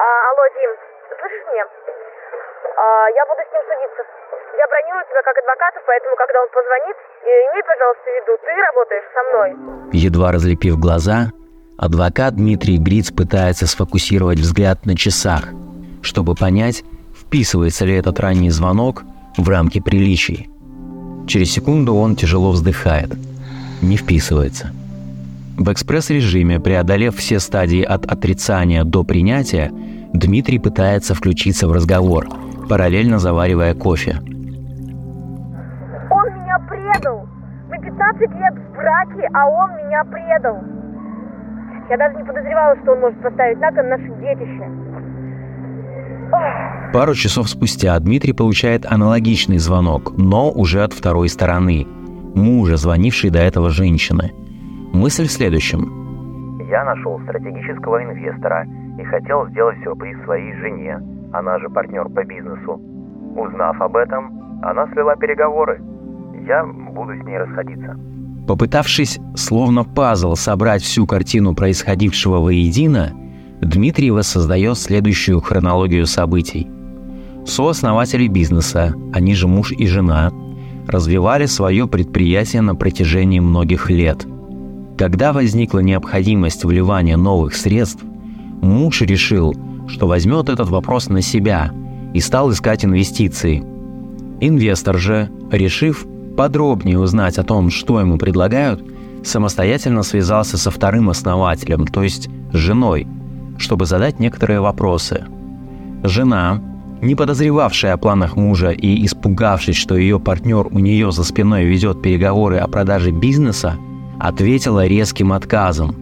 А, алло, Дим, слышишь меня? А, я буду с ним судиться. Я бронирую тебя как адвоката, поэтому, когда он позвонит, имей, пожалуйста, в виду, ты работаешь со мной. Едва разлепив глаза, адвокат Дмитрий Гриц пытается сфокусировать взгляд на часах, чтобы понять, вписывается ли этот ранний звонок в рамки приличий. Через секунду он тяжело вздыхает. Не вписывается. В экспресс-режиме, преодолев все стадии от отрицания до принятия, Дмитрий пытается включиться в разговор, параллельно заваривая кофе. Он меня предал! Мы 15 лет в браке, а он меня предал! Я даже не подозревала, что он может поставить на кон наше детище. Пару часов спустя Дмитрий получает аналогичный звонок, но уже от второй стороны. Мужа, звонившей до этого женщины. Мысль в следующем. Я нашел стратегического инвестора и хотел сделать сюрприз своей жене, она же партнер по бизнесу. Узнав об этом, она свела переговоры. Я буду с ней расходиться. Попытавшись, словно пазл, собрать всю картину происходившего воедино, Дмитрий воссоздает следующую хронологию событий – сооснователи бизнеса, они же муж и жена, развивали свое предприятие на протяжении многих лет. Когда возникла необходимость вливания новых средств, муж решил, что возьмет этот вопрос на себя и стал искать инвестиции. Инвестор же, решив подробнее узнать о том, что ему предлагают, самостоятельно связался со вторым основателем, то есть женой, чтобы задать некоторые вопросы. Жена, не подозревавшая о планах мужа и испугавшись, что ее партнер у нее за спиной ведет переговоры о продаже бизнеса, ответила резким отказом.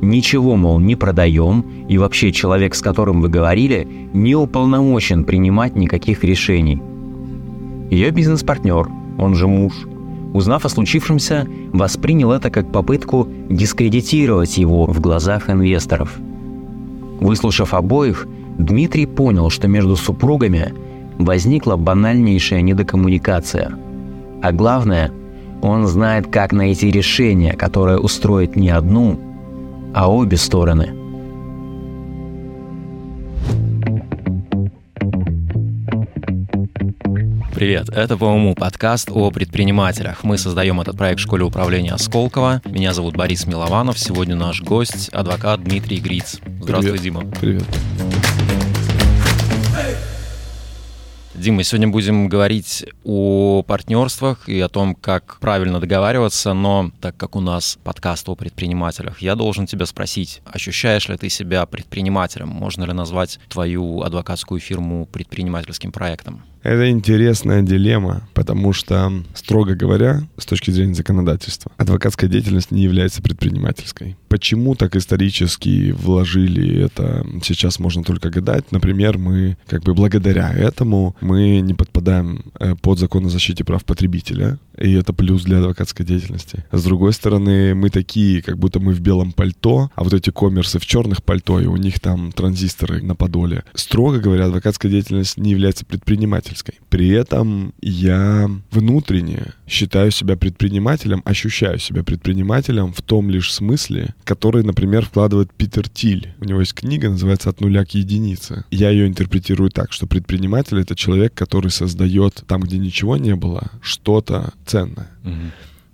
Ничего, мол, не продаем, и вообще человек, с которым вы говорили, не уполномочен принимать никаких решений. Ее бизнес-партнер, он же муж, узнав о случившемся, воспринял это как попытку дискредитировать его в глазах инвесторов. Выслушав обоих, Дмитрий понял, что между супругами возникла банальнейшая недокоммуникация. А главное, он знает, как найти решение, которое устроит не одну, а обе стороны. Привет, это по уму подкаст о предпринимателях. Мы создаем этот проект в школе управления Сколково. Меня зовут Борис Милованов. Сегодня наш гость – адвокат Дмитрий Гриц. Здравствуй, Привет. Дима. Привет. Дим, мы сегодня будем говорить о партнерствах и о том, как правильно договариваться, но так как у нас подкаст о предпринимателях, я должен тебя спросить, ощущаешь ли ты себя предпринимателем? Можно ли назвать твою адвокатскую фирму предпринимательским проектом? Это интересная дилемма, потому что, строго говоря, с точки зрения законодательства, адвокатская деятельность не является предпринимательской. Почему так исторически вложили это, сейчас можно только гадать. Например, мы как бы благодаря этому мы не подпадаем э, под закон о защите прав потребителя, и это плюс для адвокатской деятельности. С другой стороны, мы такие, как будто мы в белом пальто, а вот эти коммерсы в черных пальто, и у них там транзисторы на подоле. Строго говоря, адвокатская деятельность не является предпринимательской. При этом я внутренне считаю себя предпринимателем, ощущаю себя предпринимателем в том лишь смысле, который, например, вкладывает Питер Тиль. У него есть книга, называется «От нуля к единице». Я ее интерпретирую так, что предприниматель — это человек, который создает там, где ничего не было, что-то ценное.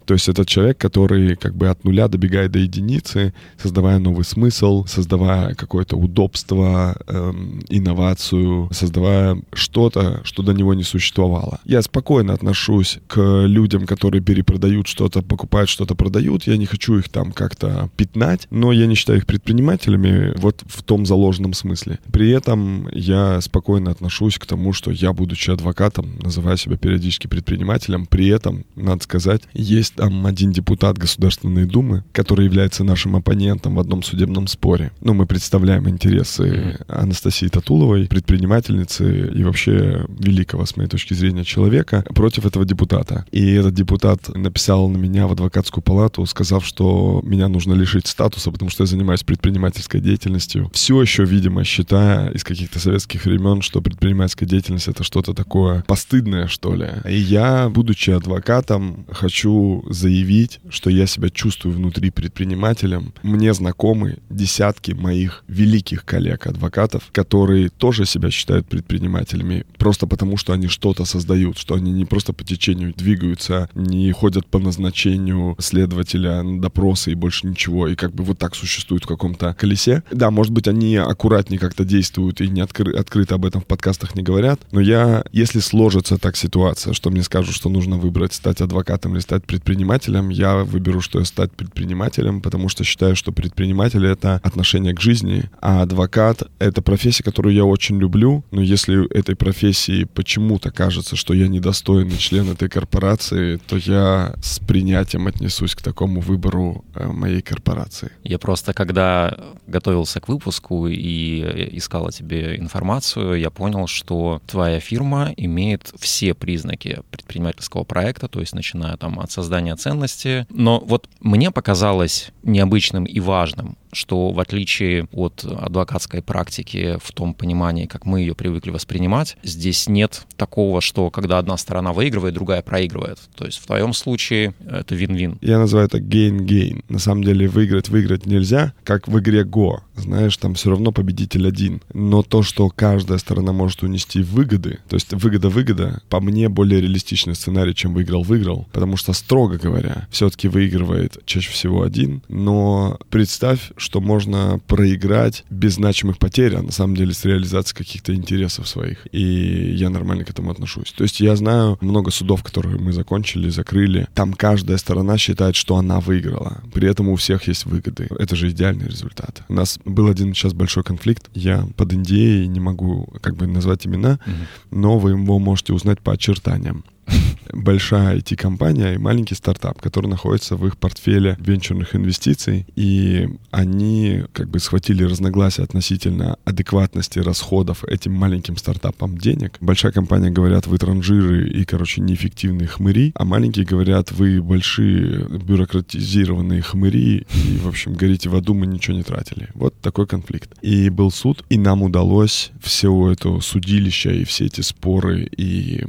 То есть это человек, который как бы от нуля добегает до единицы, создавая новый смысл, создавая какое-то удобство, эм, инновацию, создавая что-то, что до него не существовало. Я спокойно отношусь к людям, которые перепродают что-то, покупают что-то, продают. Я не хочу их там как-то пятнать, но я не считаю их предпринимателями вот в том заложенном смысле. При этом я спокойно отношусь к тому, что я, будучи адвокатом, называю себя периодически предпринимателем, при этом, надо сказать, есть там один депутат Государственной Думы, который является нашим оппонентом в одном судебном споре. Ну, мы представляем интересы Анастасии Татуловой, предпринимательницы и вообще великого, с моей точки зрения, человека против этого депутата. И этот депутат написал на меня в адвокатскую палату, сказав, что меня нужно лишить статуса, потому что я занимаюсь предпринимательской деятельностью. Все еще, видимо, считая из каких-то советских времен, что предпринимательская деятельность это что-то такое постыдное, что ли. И я, будучи адвокатом, хочу заявить, что я себя чувствую внутри предпринимателем. Мне знакомы десятки моих великих коллег-адвокатов, которые тоже себя считают предпринимателями, просто потому что они что-то создают, что они не просто по течению двигаются, не ходят по назначению следователя на допросы и больше ничего, и как бы вот так существуют в каком-то колесе. Да, может быть, они аккуратнее как-то действуют и не откры- открыто об этом в подкастах не говорят, но я, если сложится так ситуация, что мне скажут, что нужно выбрать стать адвокатом или стать предпринимателем, я выберу, что я стать предпринимателем, потому что считаю, что предприниматель — это отношение к жизни, а адвокат — это профессия, которую я очень люблю, но если этой профессии почему-то кажется, что я недостойный член этой корпорации, то я с принятием отнесусь к такому выбору э, моей корпорации. Я просто, когда готовился к выпуску и искал о тебе информацию, я понял, что твоя фирма имеет все признаки предпринимательского проекта, то есть начиная там от создания ценности. Но вот мне показалось необычным и важным, что в отличие от адвокатской практики в том понимании, как мы ее привыкли воспринимать, здесь нет такого, что когда одна сторона выигрывает, другая проигрывает. То есть в твоем случае это вин-вин. Я называю это gain-gain. На самом деле выиграть выиграть нельзя, как в игре Go. Знаешь, там все равно победитель один. Но то, что каждая сторона может унести выгоды, то есть выгода-выгода, по мне более реалистичный сценарий, чем выиграл-выиграл. Потому что, строго говоря, все-таки выигрывает чаще всего один. Но представь, что можно проиграть без значимых потерь, а на самом деле с реализацией каких-то интересов своих. И я нормально к этому отношусь. То есть я знаю много судов, которые мы закончили, закрыли. Там каждая сторона считает, что она выиграла. При этом у всех есть выгоды. Это же идеальный результат. У нас был один сейчас большой конфликт. Я под Индией не могу как бы назвать имена, но вы его можете узнать по очертаниям большая IT-компания и маленький стартап, который находится в их портфеле венчурных инвестиций, и они как бы схватили разногласия относительно адекватности расходов этим маленьким стартапам денег. Большая компания говорят, вы транжиры и, короче, неэффективные хмыри, а маленькие говорят, вы большие бюрократизированные хмыри, и, в общем, горите в аду, мы ничего не тратили. Вот такой конфликт. И был суд, и нам удалось все это судилище и все эти споры и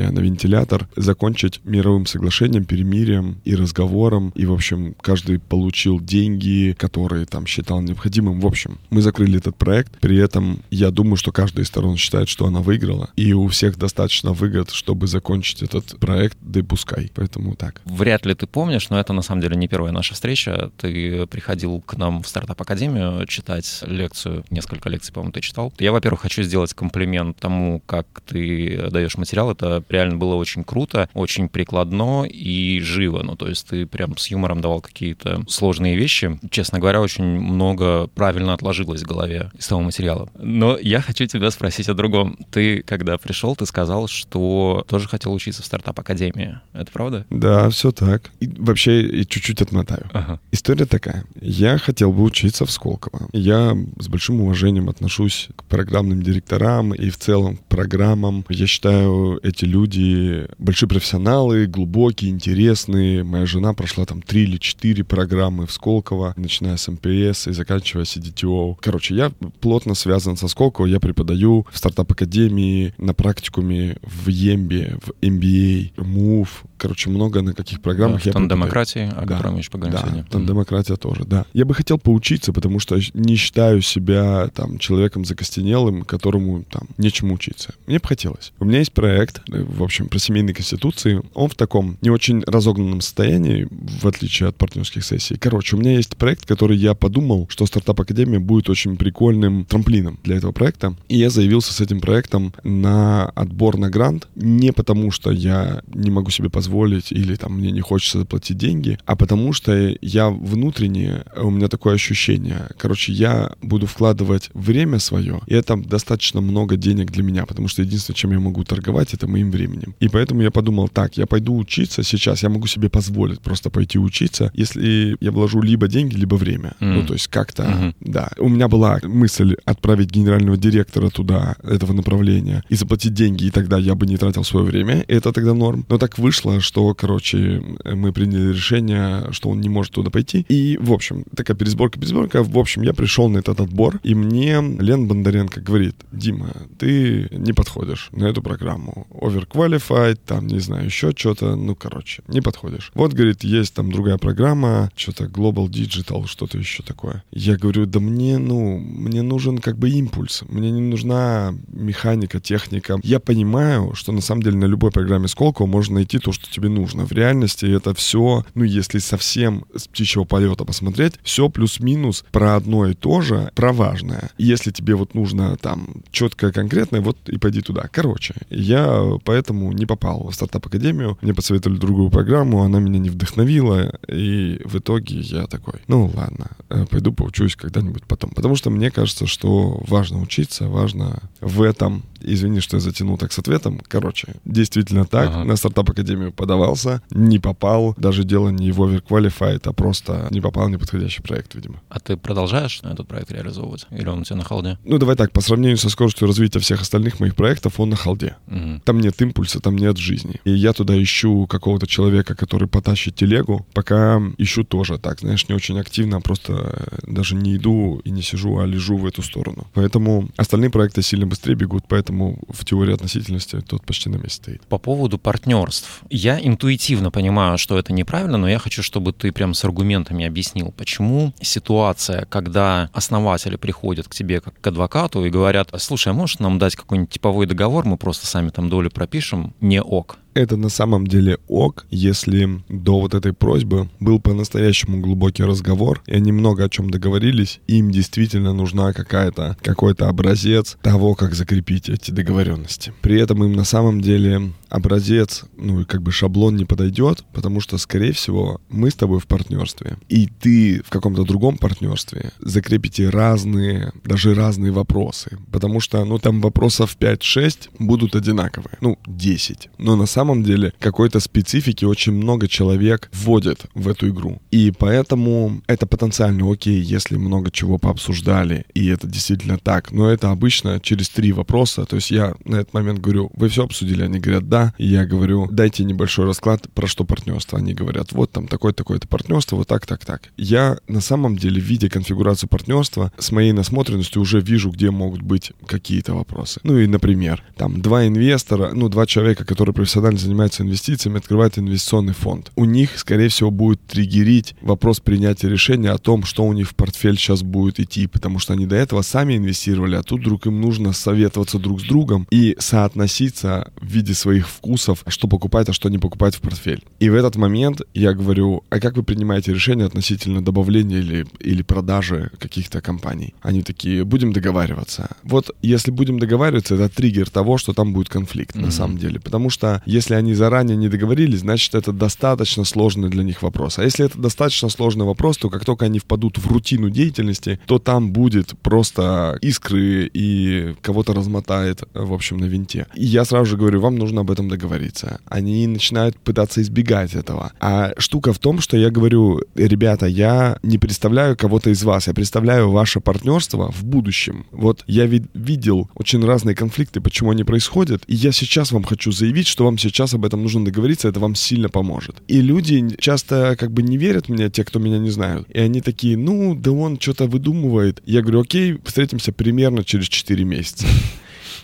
гряземетания на вентилятор закончить мировым соглашением, перемирием и разговором. И, в общем, каждый получил деньги, которые там считал необходимым. В общем, мы закрыли этот проект. При этом я думаю, что каждая из сторон считает, что она выиграла. И у всех достаточно выгод, чтобы закончить этот проект, да и пускай. Поэтому так. Вряд ли ты помнишь, но это на самом деле не первая наша встреча. Ты приходил к нам в стартап-академию читать лекцию. Несколько лекций, по-моему, ты читал. Я, во-первых, хочу сделать комплимент тому, как ты даешь материал. Это реально было очень круто, очень прикладно и живо. Ну, то есть ты прям с юмором давал какие-то сложные вещи. Честно говоря, очень много правильно отложилось в голове из того материала. Но я хочу тебя спросить о другом. Ты, когда пришел, ты сказал, что тоже хотел учиться в стартап-академии. Это правда? Да, все так. И вообще, и чуть-чуть отмотаю. Ага. История такая. Я хотел бы учиться в Сколково. Я с большим уважением отношусь к программным директорам и в целом к программам. Я считаю, эти люди большие профессионалы, глубокие, интересные. Моя жена прошла там три или четыре программы в Сколково, начиная с МПС и заканчивая CDTO. Короче, я плотно связан со Сколково, я преподаю в стартап-академии, на практикуме, в Ембе, в MBA, MOVE, короче, много на каких программах. Да, я демократии, о да, котором еще поговорим да, сегодня. Там демократия тоже, да. Я бы хотел поучиться, потому что не считаю себя там человеком закостенелым, которому там нечему учиться. Мне бы хотелось. У меня есть проект, в общем, про семейной конституции. Он в таком не очень разогнанном состоянии, в отличие от партнерских сессий. Короче, у меня есть проект, который я подумал, что стартап Академия будет очень прикольным трамплином для этого проекта. И я заявился с этим проектом на отбор на грант не потому, что я не могу себе позволить или там мне не хочется заплатить деньги, а потому что я внутренне, у меня такое ощущение, короче, я буду вкладывать время свое, и это достаточно много денег для меня, потому что единственное, чем я могу торговать, это моим временем. И поэтому я подумал, так, я пойду учиться сейчас, я могу себе позволить просто пойти учиться, если я вложу либо деньги, либо время. Mm. Ну, то есть как-то, mm-hmm. да. У меня была мысль отправить генерального директора туда, этого направления, и заплатить деньги, и тогда я бы не тратил свое время, это тогда норм. Но так вышло, что, короче, мы приняли решение, что он не может туда пойти. И, в общем, такая пересборка-пересборка. В общем, я пришел на этот отбор, и мне Лен Бондаренко говорит, Дима, ты не подходишь на эту программу. Over overqualified, там, не знаю, еще что-то, ну, короче, не подходишь. Вот, говорит, есть там другая программа, что-то Global Digital, что-то еще такое. Я говорю, да мне, ну, мне нужен как бы импульс, мне не нужна механика, техника. Я понимаю, что на самом деле на любой программе Сколково можно найти то, что тебе нужно. В реальности это все, ну, если совсем с птичьего полета посмотреть, все плюс-минус про одно и то же, про важное. Если тебе вот нужно там четкое, конкретное, вот и пойди туда. Короче, я поэтому не попал в стартап-академию. Мне посоветовали другую программу, она меня не вдохновила, и в итоге я такой, ну ладно, э, пойду поучусь когда-нибудь потом. Потому что мне кажется, что важно учиться, важно в этом Извини, что я затянул так с ответом. Короче, действительно так. Ага. На стартап-академию подавался, не попал. Даже дело не в overqualified, а просто не попал в неподходящий проект, видимо. А ты продолжаешь этот проект реализовывать? Или он у тебя на холде? Ну, давай так, по сравнению со скоростью развития всех остальных моих проектов, он на холде. Угу. Там нет импульса, там нет жизни. И я туда ищу какого-то человека, который потащит телегу, пока ищу тоже так, знаешь, не очень активно, а просто даже не иду и не сижу, а лежу в эту сторону. Поэтому остальные проекты сильно быстрее бегут, поэтому поэтому в теории относительности тот почти на месте стоит. По поводу партнерств. Я интуитивно понимаю, что это неправильно, но я хочу, чтобы ты прям с аргументами объяснил, почему ситуация, когда основатели приходят к тебе как к адвокату и говорят, слушай, а можешь нам дать какой-нибудь типовой договор, мы просто сами там долю пропишем, не ок это на самом деле ок, если до вот этой просьбы был по-настоящему глубокий разговор, и они много о чем договорились, им действительно нужна какая-то, какой-то образец того, как закрепить эти договоренности. При этом им на самом деле образец, ну и как бы шаблон не подойдет, потому что, скорее всего, мы с тобой в партнерстве, и ты в каком-то другом партнерстве закрепите разные, даже разные вопросы, потому что, ну, там вопросов 5-6 будут одинаковые, ну, 10, но на самом самом деле какой-то специфики очень много человек вводят в эту игру. И поэтому это потенциально окей, если много чего пообсуждали, и это действительно так. Но это обычно через три вопроса. То есть я на этот момент говорю, вы все обсудили? Они говорят, да. И я говорю, дайте небольшой расклад, про что партнерство. Они говорят, вот там такое-такое-то партнерство, вот так, так, так. Я на самом деле, видя конфигурацию партнерства, с моей насмотренностью уже вижу, где могут быть какие-то вопросы. Ну и, например, там два инвестора, ну, два человека, которые профессионально профессионально занимаются инвестициями, открывают инвестиционный фонд. У них, скорее всего, будет триггерить вопрос принятия решения о том, что у них в портфель сейчас будет идти, потому что они до этого сами инвестировали, а тут вдруг им нужно советоваться друг с другом и соотноситься в виде своих вкусов, что покупать, а что не покупать в портфель. И в этот момент я говорю, а как вы принимаете решение относительно добавления или, или продажи каких-то компаний? Они такие, будем договариваться. Вот если будем договариваться, это триггер того, что там будет конфликт mm-hmm. на самом деле. Потому что если они заранее не договорились, значит, это достаточно сложный для них вопрос. А если это достаточно сложный вопрос, то как только они впадут в рутину деятельности, то там будет просто искры и кого-то размотает, в общем, на винте. И я сразу же говорю, вам нужно об этом договориться. Они начинают пытаться избегать этого. А штука в том, что я говорю, ребята, я не представляю кого-то из вас, я представляю ваше партнерство в будущем. Вот я видел очень разные конфликты, почему они происходят, и я сейчас вам хочу заявить, что вам сейчас сейчас об этом нужно договориться, это вам сильно поможет. И люди часто как бы не верят мне, те, кто меня не знают. И они такие, ну, да он что-то выдумывает. Я говорю, окей, встретимся примерно через 4 месяца.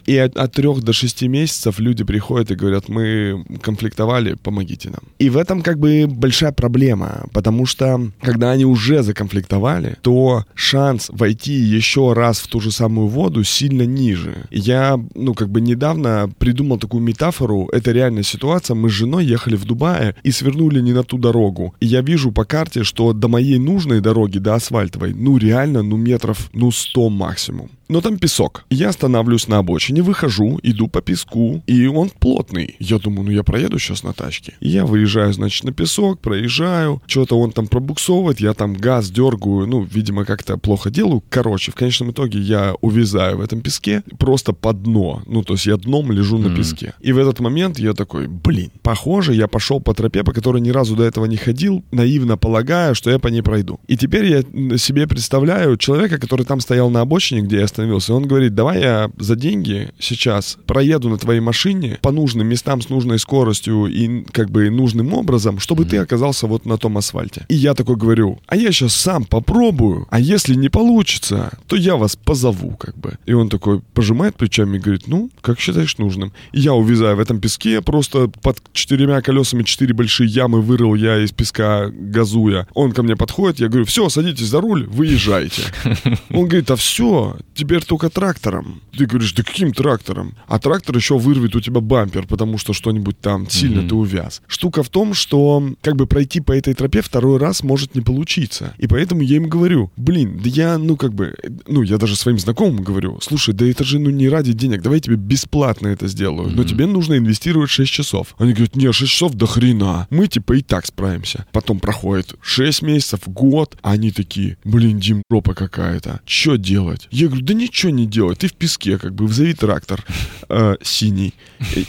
И от, от 3 до 6 месяцев люди приходят и говорят, мы конфликтовали, помогите нам. И в этом как бы большая проблема, потому что когда они уже законфликтовали, то шанс войти еще раз в ту же самую воду сильно ниже. Я, ну, как бы недавно придумал такую метафору, это реальная ситуация, мы с женой ехали в Дубае и свернули не на ту дорогу. И я вижу по карте, что до моей нужной дороги, до асфальтовой, ну реально, ну метров, ну 100 максимум но там песок. Я останавливаюсь на обочине, выхожу, иду по песку, и он плотный. Я думаю, ну я проеду сейчас на тачке. И я выезжаю, значит, на песок, проезжаю, что-то он там пробуксовывает, я там газ дергаю, ну, видимо, как-то плохо делаю. Короче, в конечном итоге я увязаю в этом песке просто под дно. Ну, то есть я дном лежу mm-hmm. на песке. И в этот момент я такой, блин, похоже, я пошел по тропе, по которой ни разу до этого не ходил, наивно полагая, что я по ней пройду. И теперь я себе представляю человека, который там стоял на обочине, где я остановился. Он говорит, давай я за деньги сейчас проеду на твоей машине по нужным местам с нужной скоростью и как бы нужным образом, чтобы mm-hmm. ты оказался вот на том асфальте. И я такой говорю, а я сейчас сам попробую, а если не получится, то я вас позову как бы. И он такой пожимает плечами и говорит, ну, как считаешь нужным. И я увязаю в этом песке, просто под четырьмя колесами четыре большие ямы вырыл я из песка газуя. Он ко мне подходит, я говорю, все, садитесь за руль, выезжайте. Он говорит, а все, теперь только трактором. Ты говоришь, да каким трактором? А трактор еще вырвет у тебя бампер, потому что что-нибудь там сильно mm-hmm. ты увяз. Штука в том, что как бы пройти по этой тропе второй раз может не получиться. И поэтому я им говорю, блин, да я, ну как бы, ну я даже своим знакомым говорю, слушай, да это же ну не ради денег, давай я тебе бесплатно это сделаю, но mm-hmm. тебе нужно инвестировать 6 часов. Они говорят, не, 6 часов до хрена, мы типа и так справимся. Потом проходит 6 месяцев, год, а они такие, блин, Дим, жопа какая-то, что делать? Я говорю, да ничего не делай, ты в песке, как бы, взови трактор э, синий.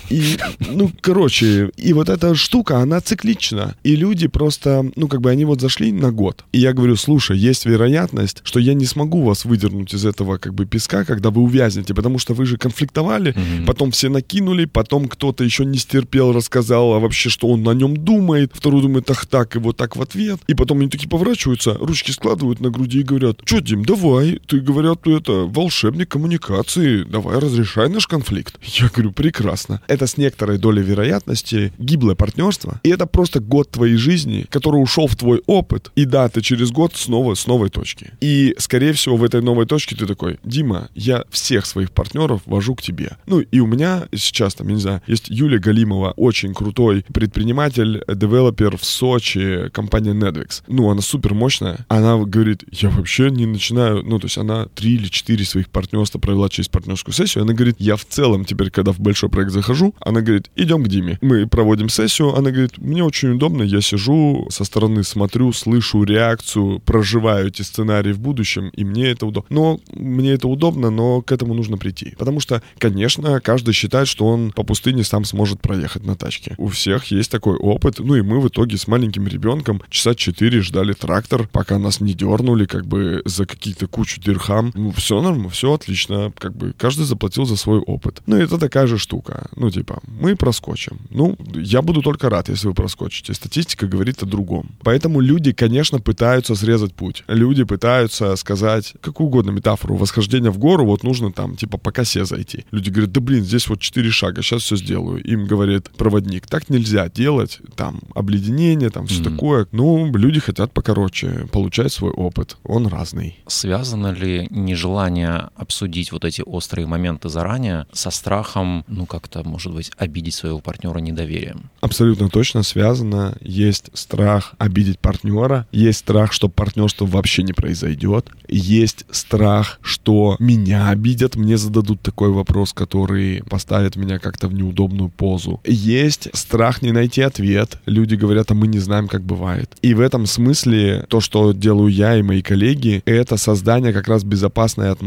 И, ну, короче, и вот эта штука, она циклична. И люди просто, ну, как бы они вот зашли на год. И я говорю, слушай, есть вероятность, что я не смогу вас выдернуть из этого, как бы, песка, когда вы увязнете, потому что вы же конфликтовали, mm-hmm. потом все накинули, потом кто-то еще не стерпел, рассказал а вообще, что он на нем думает, второй думает, ах так, и вот так в ответ. И потом они такие поворачиваются, ручки складывают на груди и говорят, что, Дим, давай, ты, говорят, это волшебник коммуникации, давай разрешай наш конфликт. Я говорю, прекрасно. Это с некоторой долей вероятности гиблое партнерство, и это просто год твоей жизни, который ушел в твой опыт, и да, ты через год снова с новой точки. И, скорее всего, в этой новой точке ты такой, Дима, я всех своих партнеров вожу к тебе. Ну, и у меня сейчас, там, я не знаю, есть Юлия Галимова, очень крутой предприниматель, девелопер в Сочи, компания Nedvix. Ну, она супер мощная. Она говорит, я вообще не начинаю, ну, то есть она три или четыре своих партнерства провела через партнерскую сессию. Она говорит, я в целом теперь, когда в большой проект захожу, она говорит, идем к Диме. Мы проводим сессию, она говорит, мне очень удобно, я сижу со стороны, смотрю, слышу реакцию, проживаю эти сценарии в будущем, и мне это удобно. Но мне это удобно, но к этому нужно прийти. Потому что, конечно, каждый считает, что он по пустыне сам сможет проехать на тачке. У всех есть такой опыт. Ну и мы в итоге с маленьким ребенком часа четыре ждали трактор, пока нас не дернули как бы за какие-то кучу дирхам. Ну, все нормально, все отлично. Как бы каждый заплатил за свой опыт. Ну это такая же штука. Ну типа, мы проскочим. Ну, я буду только рад, если вы проскочите. Статистика говорит о другом. Поэтому люди, конечно, пытаются срезать путь. Люди пытаются сказать какую угодно метафору восхождения в гору, вот нужно там типа по косе зайти. Люди говорят, да блин, здесь вот четыре шага, сейчас все сделаю. Им говорит проводник, так нельзя делать, там обледенение, там все mm-hmm. такое. Ну, люди хотят покороче, получать свой опыт. Он разный. Связано ли нежелание обсудить вот эти острые моменты заранее со страхом, ну как-то, может быть, обидеть своего партнера недоверием? Абсолютно точно связано. Есть страх обидеть партнера, есть страх, что партнерство вообще не произойдет, есть страх, что меня обидят, мне зададут такой вопрос, который поставит меня как-то в неудобную позу. Есть страх не найти ответ. Люди говорят, а мы не знаем, как бывает. И в этом смысле то, что делаю я и мои коллеги, это создание как раз безопасной атмосферы,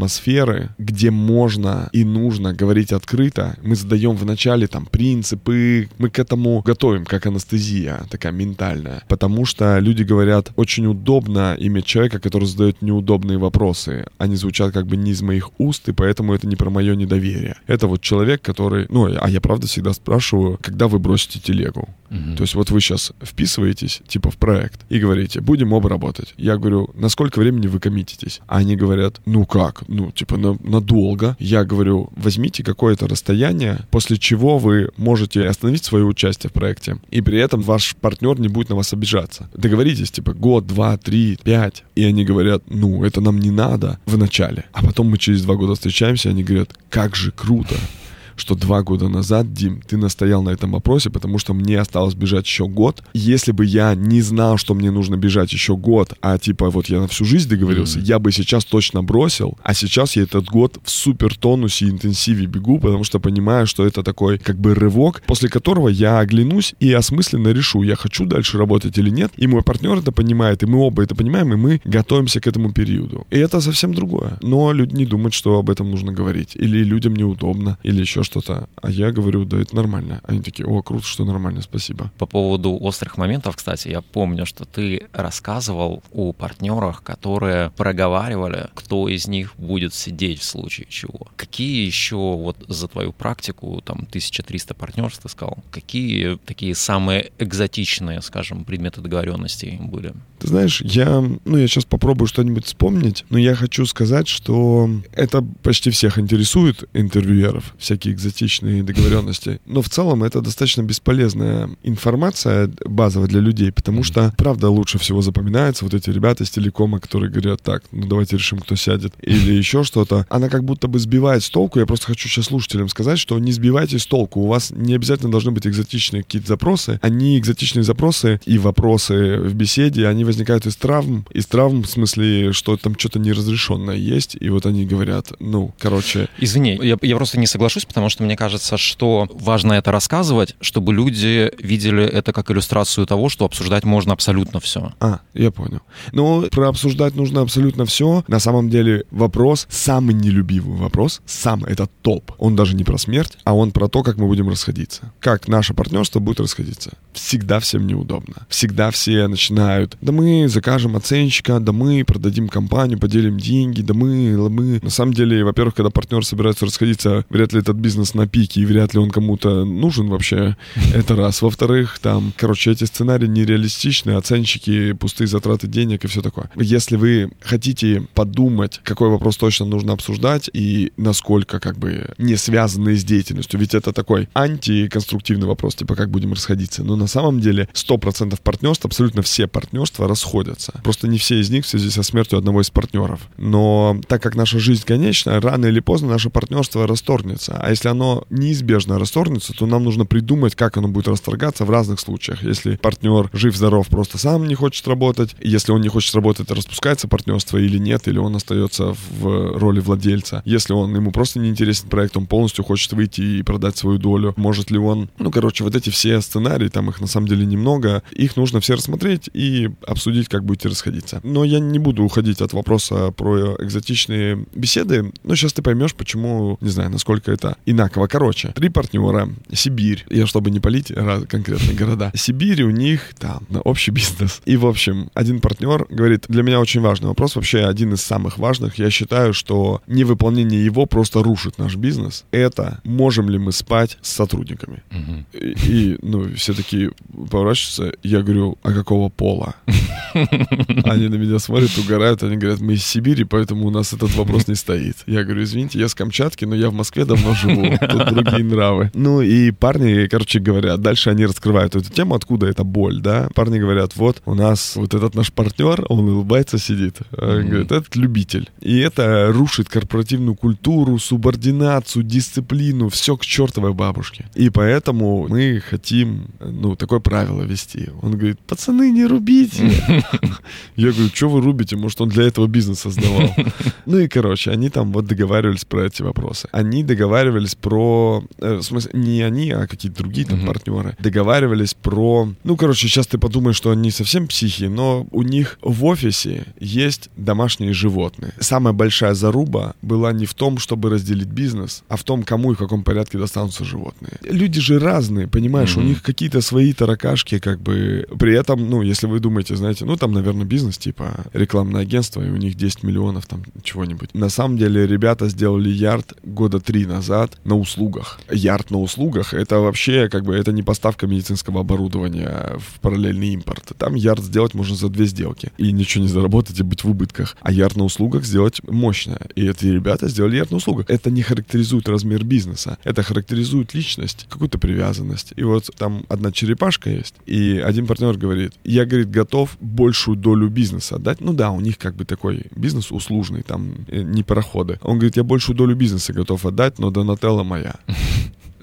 где можно и нужно говорить открыто. Мы задаем вначале там принципы, мы к этому готовим, как анестезия такая ментальная. Потому что люди говорят, очень удобно иметь человека, который задает неудобные вопросы. Они звучат как бы не из моих уст, и поэтому это не про мое недоверие. Это вот человек, который... Ну, а я правда всегда спрашиваю, когда вы бросите телегу? Угу. То есть вот вы сейчас вписываетесь, типа, в проект и говорите, будем оба работать. Я говорю, на сколько времени вы коммититесь? А они говорят, ну как? Ну, типа, на, надолго. Я говорю, возьмите какое-то расстояние, после чего вы можете остановить свое участие в проекте, и при этом ваш партнер не будет на вас обижаться. Договоритесь, типа, год, два, три, пять. И они говорят, ну, это нам не надо в начале. А потом мы через два года встречаемся, и они говорят, как же круто что два года назад, Дим, ты настоял на этом вопросе, потому что мне осталось бежать еще год. Если бы я не знал, что мне нужно бежать еще год, а типа вот я на всю жизнь договорился, mm-hmm. я бы сейчас точно бросил, а сейчас я этот год в супер тонусе и интенсиве бегу, потому что понимаю, что это такой как бы рывок, после которого я оглянусь и осмысленно решу, я хочу дальше работать или нет, и мой партнер это понимает, и мы оба это понимаем, и мы готовимся к этому периоду. И это совсем другое. Но люди не думают, что об этом нужно говорить, или людям неудобно, или еще что что-то. А я говорю, да, это нормально. Они такие, о, круто, что нормально, спасибо. По поводу острых моментов, кстати, я помню, что ты рассказывал о партнерах, которые проговаривали, кто из них будет сидеть в случае чего. Какие еще вот за твою практику, там, 1300 партнерств, ты сказал, какие такие самые экзотичные, скажем, предметы договоренностей были? Ты знаешь, я, ну, я сейчас попробую что-нибудь вспомнить, но я хочу сказать, что это почти всех интересует интервьюеров, всякие экзотичные договоренности. Но в целом это достаточно бесполезная информация базовая для людей, потому что, правда, лучше всего запоминается вот эти ребята из телекома, которые говорят, так, ну давайте решим, кто сядет, или еще что-то. Она как будто бы сбивает с толку. Я просто хочу сейчас слушателям сказать, что не сбивайтесь с толку. У вас не обязательно должны быть экзотичные какие-то запросы. Они, экзотичные запросы и вопросы в беседе, они возникают из травм. Из травм в смысле, что там что-то неразрешенное есть, и вот они говорят, ну, короче... Извини, я, я просто не соглашусь, потому что мне кажется, что важно это рассказывать, чтобы люди видели это как иллюстрацию того, что обсуждать можно абсолютно все. А, я понял. Ну, про обсуждать нужно абсолютно все. На самом деле вопрос, самый нелюбивый вопрос, сам это топ. Он даже не про смерть, а он про то, как мы будем расходиться. Как наше партнерство будет расходиться. Всегда всем неудобно. Всегда все начинают, да мы закажем оценщика, да мы продадим компанию, поделим деньги, да мы, да мы. На самом деле, во-первых, когда партнеры собираются расходиться, вряд ли этот бизнес на пике, и вряд ли он кому-то нужен вообще. Это раз. Во-вторых, там, короче, эти сценарии нереалистичны, оценщики, пустые затраты денег и все такое. Если вы хотите подумать, какой вопрос точно нужно обсуждать и насколько как бы не связанные с деятельностью, ведь это такой антиконструктивный вопрос, типа как будем расходиться. Но на самом деле 100% партнерств, абсолютно все партнерства расходятся. Просто не все из них в связи со смертью одного из партнеров. Но так как наша жизнь конечна, рано или поздно наше партнерство расторгнется. А если оно неизбежно расторгнется, то нам нужно придумать, как оно будет расторгаться в разных случаях. Если партнер жив-здоров, просто сам не хочет работать, если он не хочет работать, распускается партнерство или нет, или он остается в роли владельца. Если он ему просто не интересен проект, он полностью хочет выйти и продать свою долю. Может ли он... Ну, короче, вот эти все сценарии, там их на самом деле немного, их нужно все рассмотреть и обсудить, как будете расходиться. Но я не буду уходить от вопроса про экзотичные беседы, но сейчас ты поймешь, почему, не знаю, насколько это инаково. Короче, три партнера, Сибирь, я чтобы не полить конкретные города, Сибирь у них там на общий бизнес. И, в общем, один партнер говорит, для меня очень важный вопрос, вообще один из самых важных. Я считаю, что невыполнение его просто рушит наш бизнес. Это можем ли мы спать с сотрудниками? Угу. И, и, ну, все такие поворачиваются. Я говорю, а какого пола? Они на меня смотрят, угорают. Они говорят, мы из Сибири, поэтому у нас этот вопрос не стоит. Я говорю, извините, я с Камчатки, но я в Москве давно живу. Тут другие нравы. Ну и парни, короче говоря, дальше они раскрывают эту тему, откуда эта боль, да. Парни говорят, вот у нас вот этот наш партнер, он улыбается, сидит. Mm-hmm. Говорит, этот любитель. И это рушит корпоративную культуру, субординацию, дисциплину, все к чертовой бабушке. И поэтому мы хотим, ну, такое правило вести. Он говорит, пацаны, не рубите. Я говорю, что вы рубите? Может, он для этого бизнес создавал? Ну и, короче, они там вот договаривались про эти вопросы. Они договаривались про... Э, в смысле, не они, а какие-то другие там партнеры. Договаривались про... Ну, короче, сейчас ты подумаешь, что они совсем психи, но у них в офисе есть домашние животные. Самая большая заруба была не в том, чтобы разделить бизнес, а в том, кому и в каком порядке достанутся животные. Люди же разные, понимаешь, у них какие-то свои таракашки, как бы... При этом, ну, если вы думаете, знаете, ну, там, наверное, бизнес, типа рекламное агентство, и у них 10 миллионов там чего-нибудь. На самом деле, ребята сделали ярд года три назад на услугах. Ярд на услугах — это вообще, как бы, это не поставка медицинского оборудования в параллельный импорт. Там ярд сделать можно за две сделки. И ничего не заработать и быть в убытках. А ярд на услугах сделать мощно. И эти ребята сделали ярд на услугах. Это не характеризует размер бизнеса. Это характеризует личность, какую-то привязанность. И вот там одна черепашка есть, и один партнер говорит, я, говорит, готов большую долю бизнеса отдать. Ну да, у них как бы такой бизнес услужный, там э, не пароходы. Он говорит, я большую долю бизнеса готов отдать, но Донателла моя.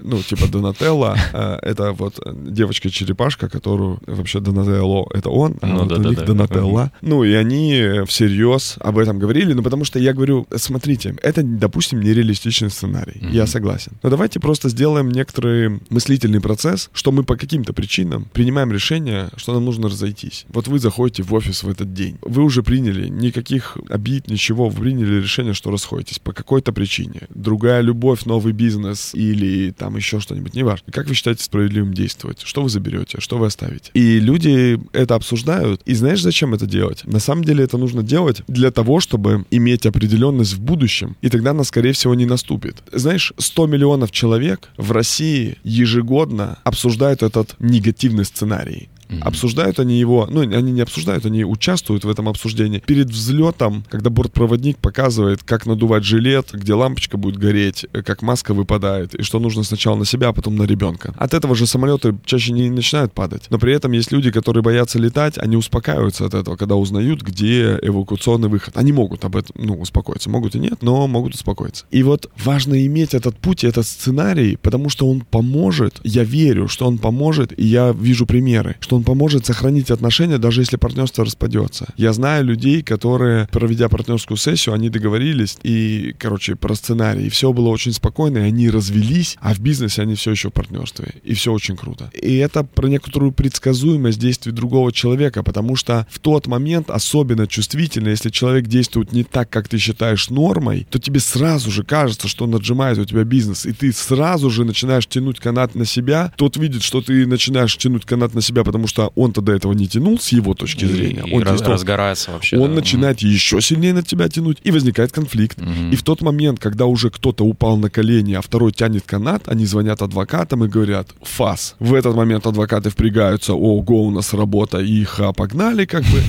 Ну, типа Донателло, э, это вот девочка-черепашка, которую вообще Донателло — это он, а Ну, вот у них Донателло. Ну, и они всерьез об этом говорили, ну, потому что я говорю, смотрите, это, допустим, нереалистичный сценарий, я согласен. Но давайте просто сделаем некоторый мыслительный процесс, что мы по каким-то причинам принимаем решение, что нам нужно разойтись. Вот вы заходите в офис в этот день, вы уже приняли никаких обид, ничего, вы приняли решение, что расходитесь по какой-то причине. Другая любовь, новый бизнес или там еще что-нибудь, неважно. Как вы считаете справедливым действовать? Что вы заберете? Что вы оставите? И люди это обсуждают. И знаешь, зачем это делать? На самом деле это нужно делать для того, чтобы иметь определенность в будущем, и тогда она, скорее всего, не наступит. Знаешь, 100 миллионов человек в России ежегодно обсуждают этот негативный сценарий. Обсуждают они его, ну, они не обсуждают, они участвуют в этом обсуждении. Перед взлетом, когда бортпроводник показывает, как надувать жилет, где лампочка будет гореть, э, как маска выпадает, и что нужно сначала на себя, а потом на ребенка. От этого же самолеты чаще не начинают падать. Но при этом есть люди, которые боятся летать, они успокаиваются от этого, когда узнают, где эвакуационный выход. Они могут об этом, ну, успокоиться. Могут и нет, но могут успокоиться. И вот важно иметь этот путь, этот сценарий, потому что он поможет, я верю, что он поможет, и я вижу примеры, что он поможет сохранить отношения, даже если партнерство распадется. Я знаю людей, которые, проведя партнерскую сессию, они договорились, и, короче, про сценарий, и все было очень спокойно, и они развелись, а в бизнесе они все еще в партнерстве, и все очень круто. И это про некоторую предсказуемость действий другого человека, потому что в тот момент особенно чувствительно, если человек действует не так, как ты считаешь нормой, то тебе сразу же кажется, что он отжимает у тебя бизнес, и ты сразу же начинаешь тянуть канат на себя, тот видит, что ты начинаешь тянуть канат на себя, потому что он-то до этого не тянул с его точки зрения. И он раз- разгорается вообще. он да. начинает еще сильнее на тебя тянуть, и возникает конфликт. Мгм. И в тот момент, когда уже кто-то упал на колени, а второй тянет канат, они звонят адвокатам и говорят «фас». В этот момент адвокаты впрягаются «ого, у нас работа, и ха, погнали», как бы.